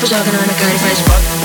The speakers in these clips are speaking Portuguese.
people talking, on a kind of fresh fuck.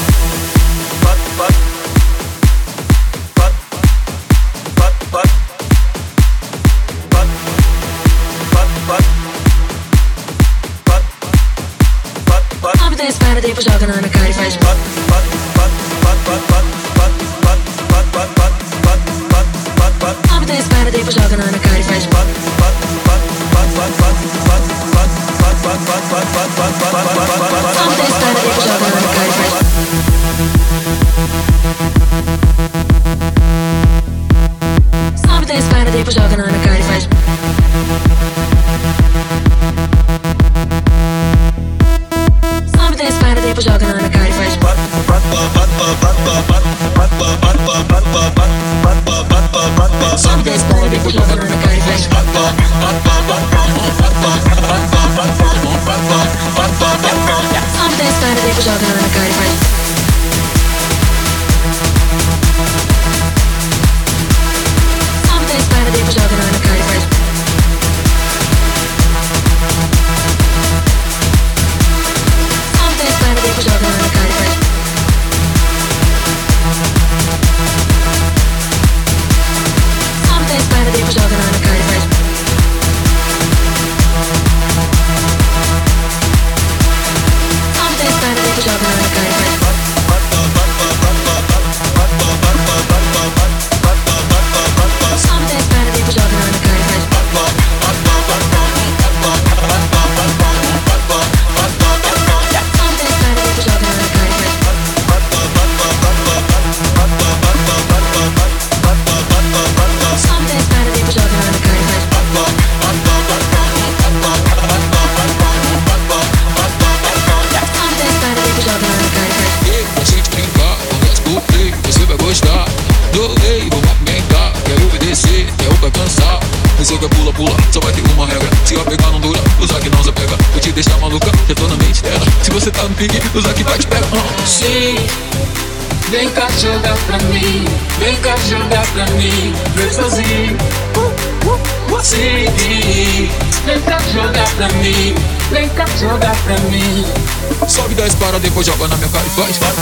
corpo, joga na minha cara e faz, faz.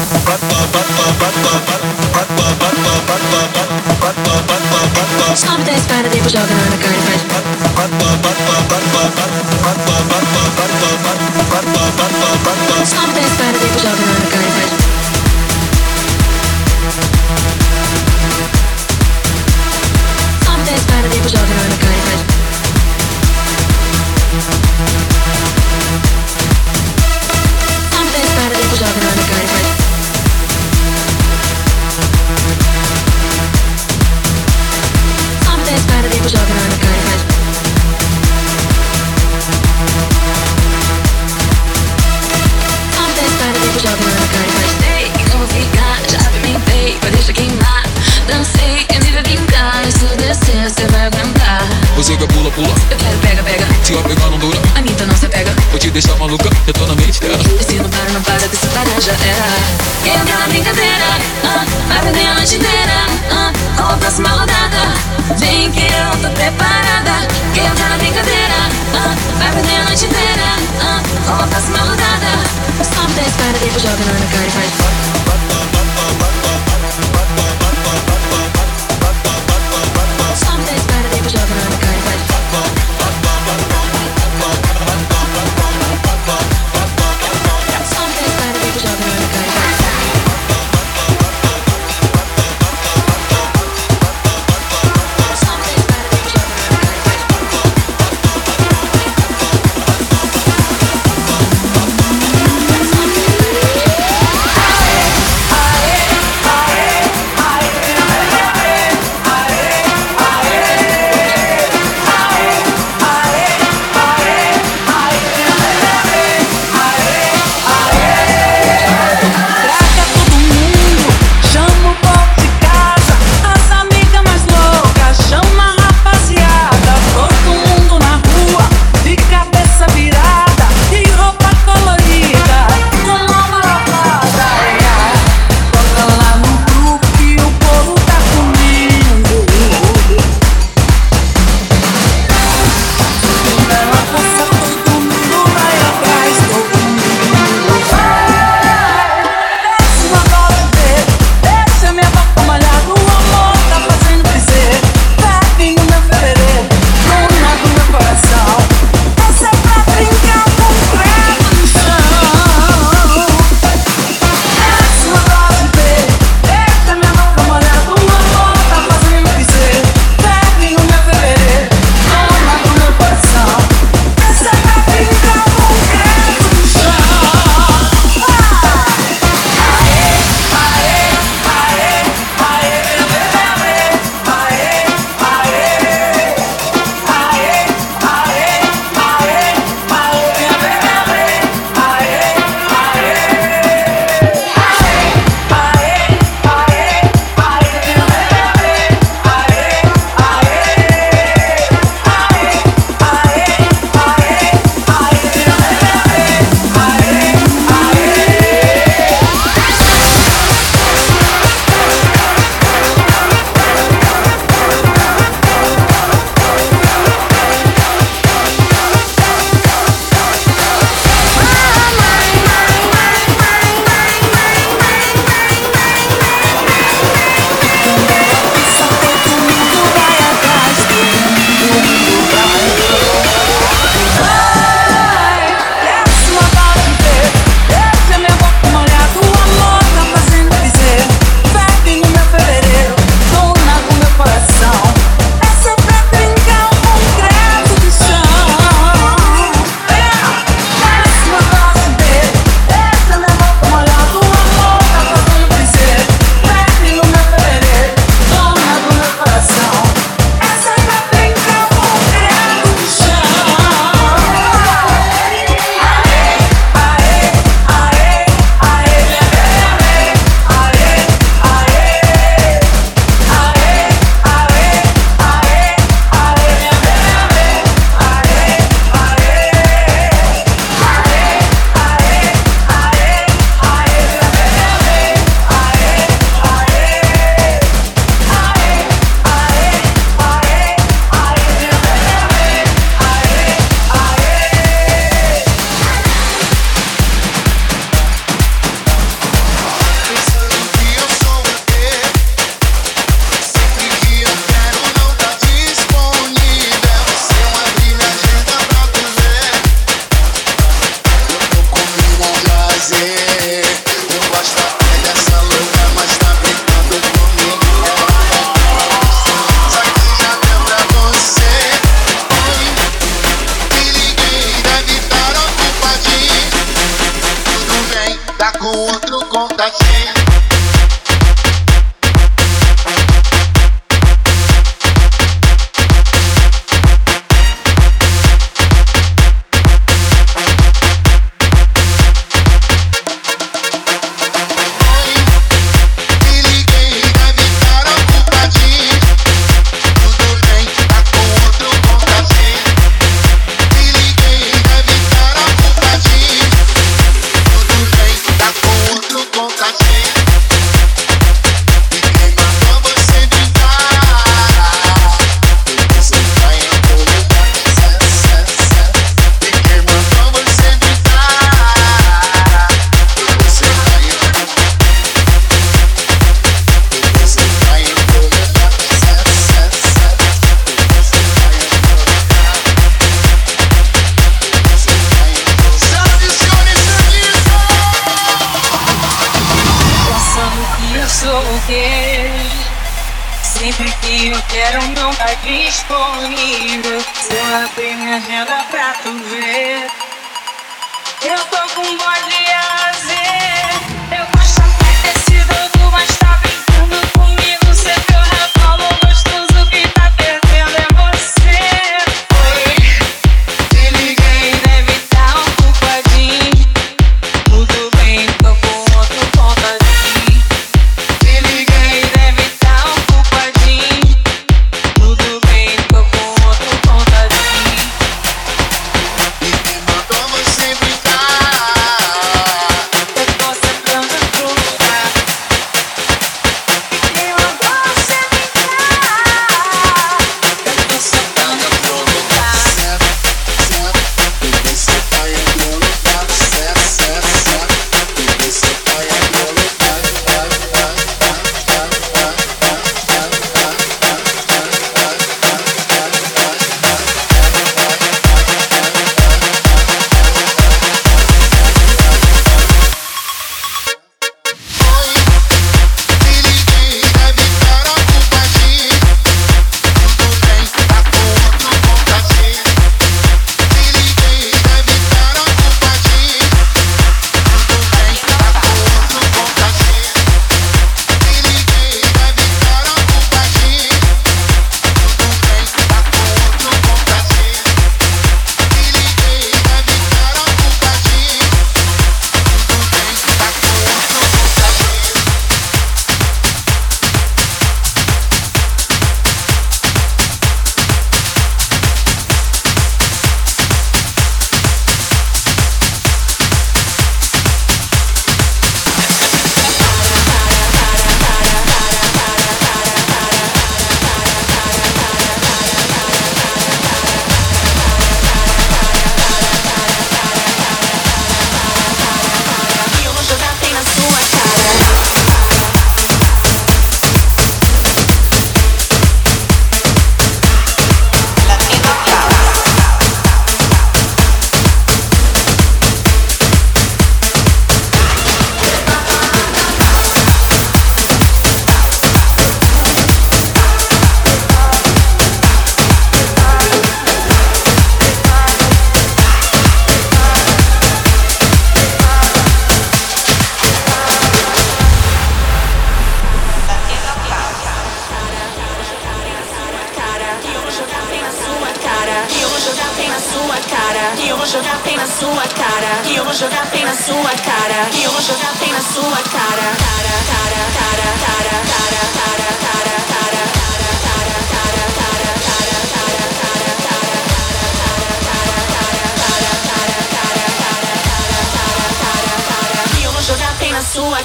talking on a guy right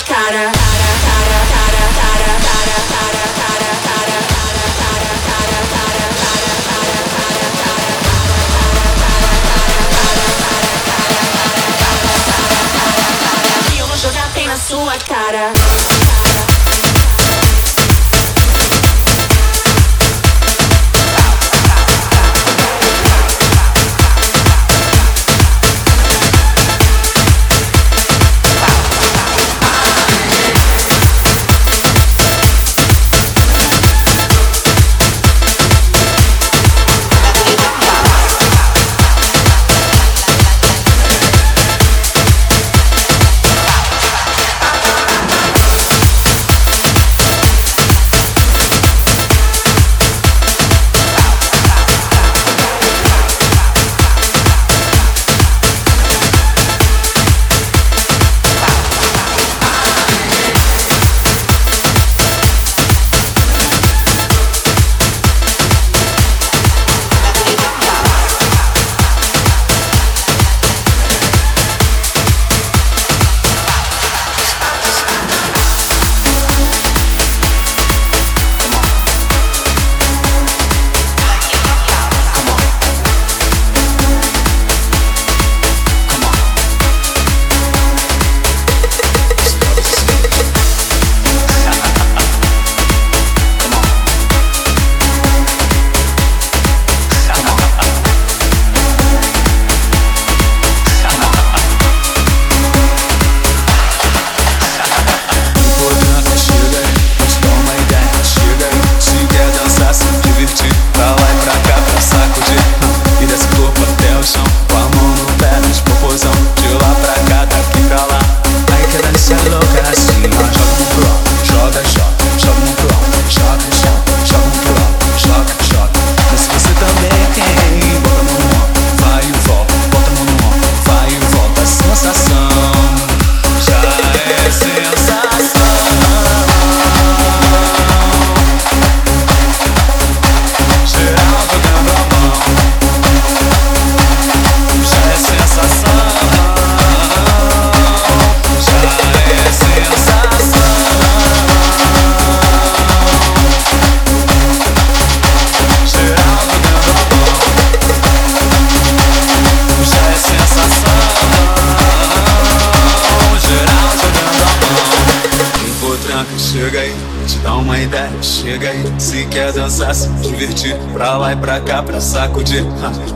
cara. Jogar bem na sua cara.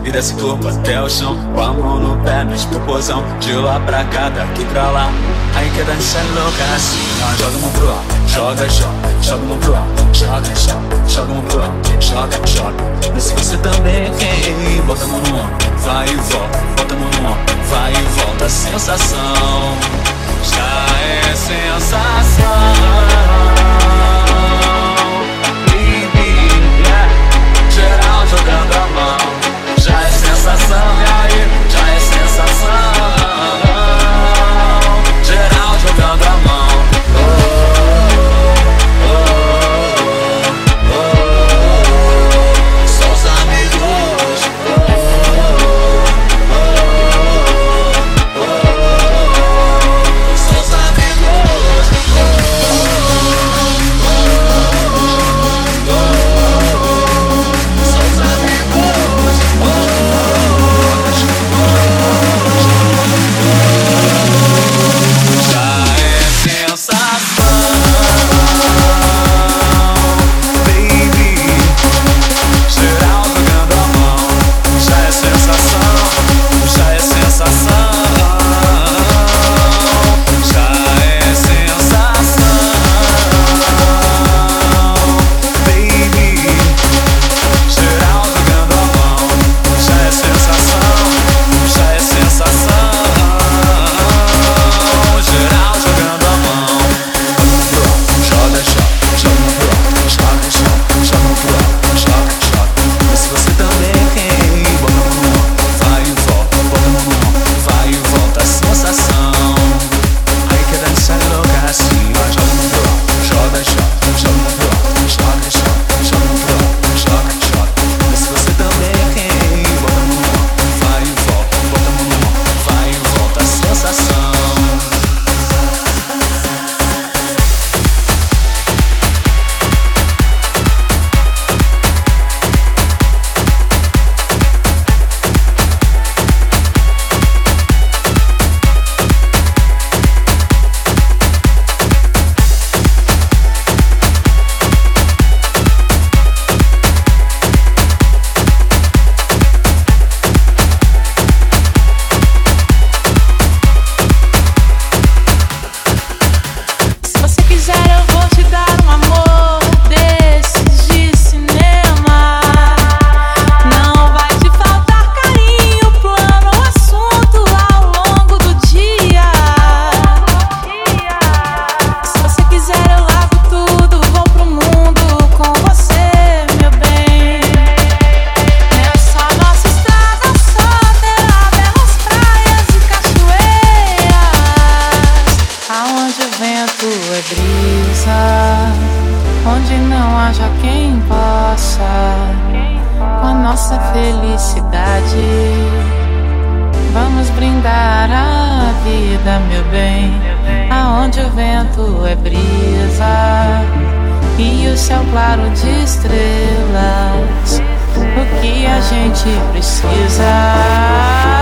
E desce corpo até o chão, com a mão no pé, mexe pro pozão. De lá pra cá, daqui pra lá. Aí quer dançar louca assim, ó, joga a mão pro alto, joga, joga, joga a mão pro alto, joga, joga, joga a mão pro alto, joga, joga. Mas se você também quer, bota a mão no ombro, vai e volta, bota a mão no ombro, vai e volta, sensação já é sensação. nossa felicidade. Vamos brindar a vida, meu bem, aonde o vento é brisa e o céu claro de estrelas. O que a gente precisa.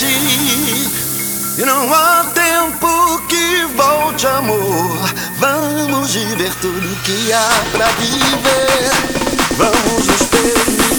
E não há tempo que volte, amor. Vamos viver tudo que há pra viver. Vamos nos permitir.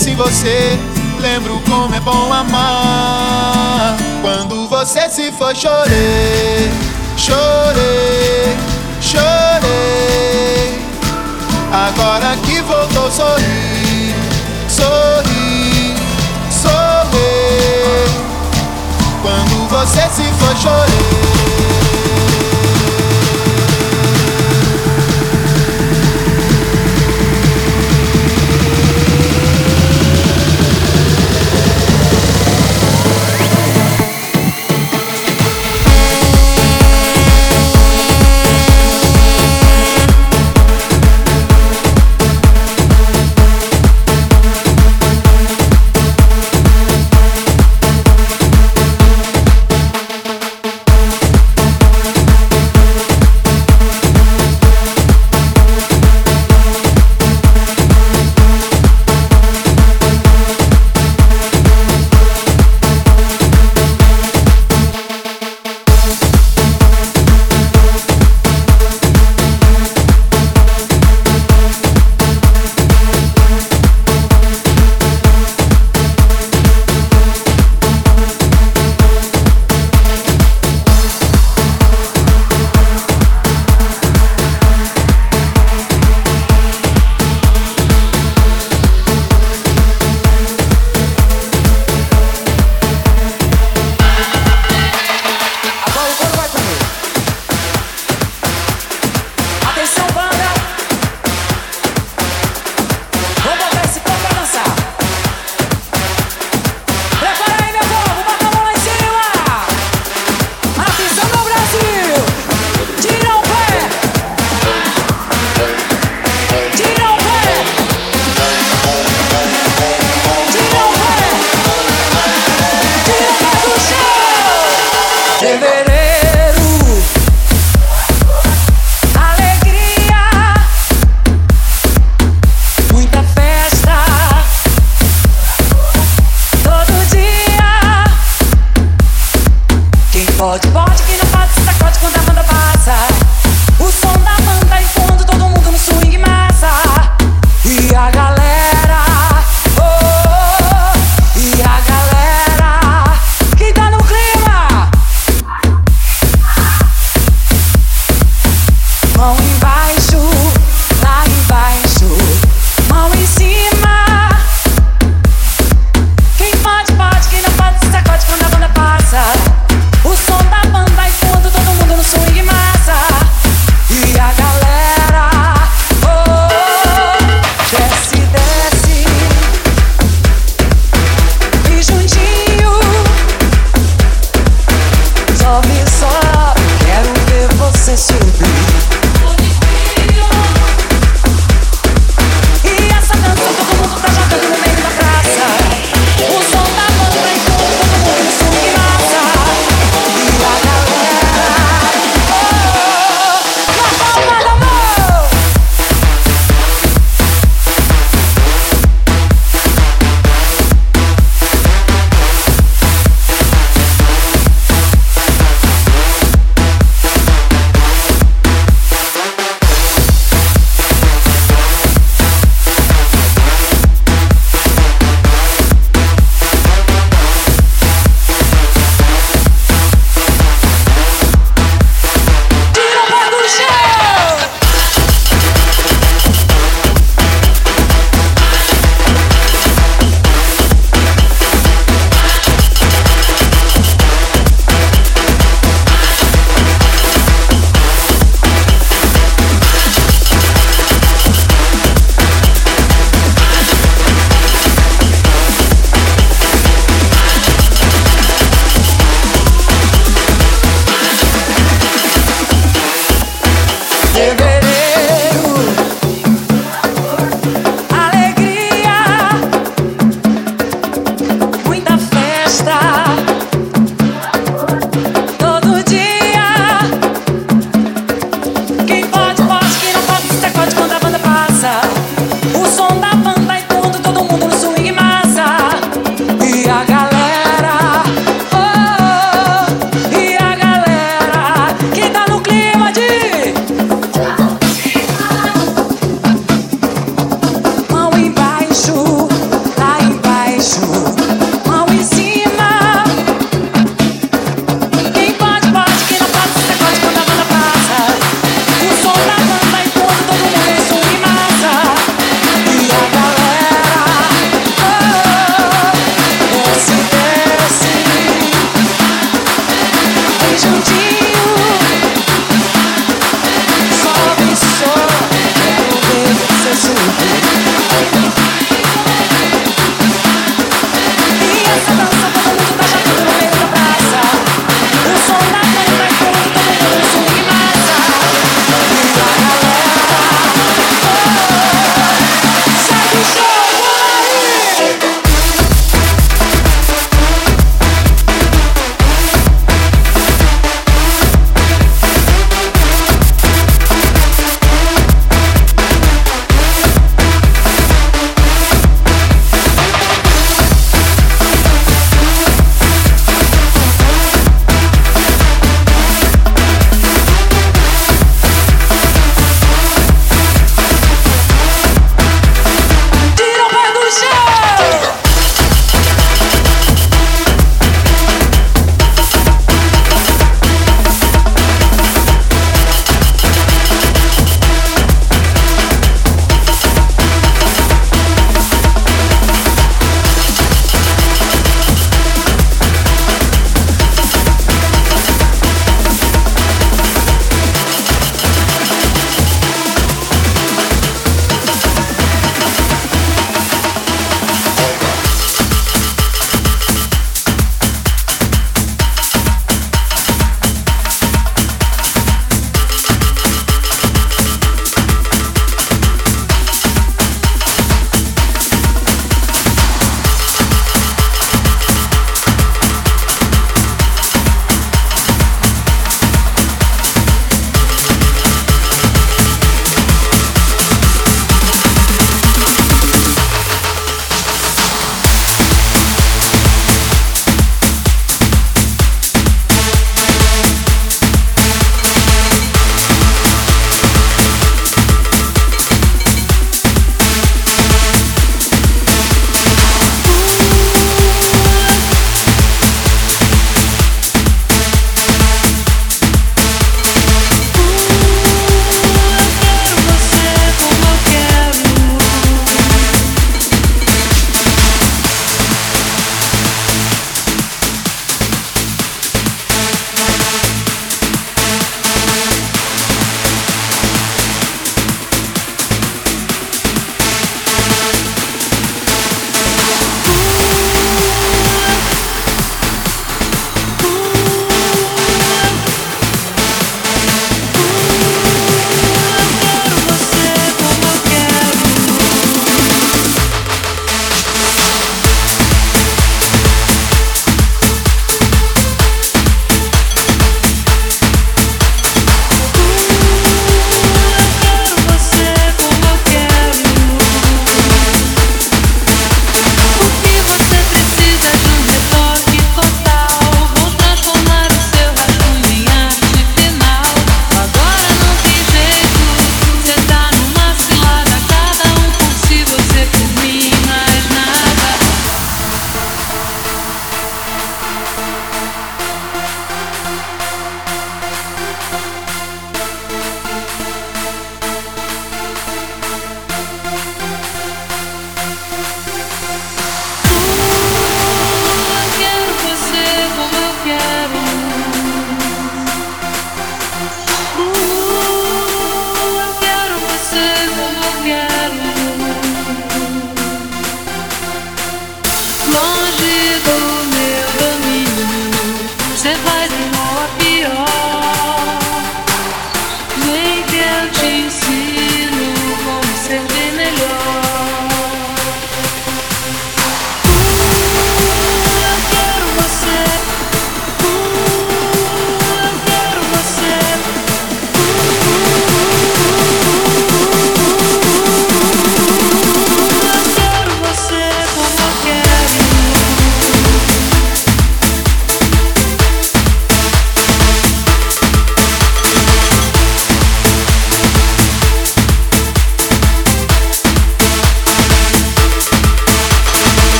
Penso em você, lembro como é bom amar. Quando você se foi, chorei, chorei, chorei. Agora que voltou, sorri, sorri, sorri. Quando você se foi, chorei.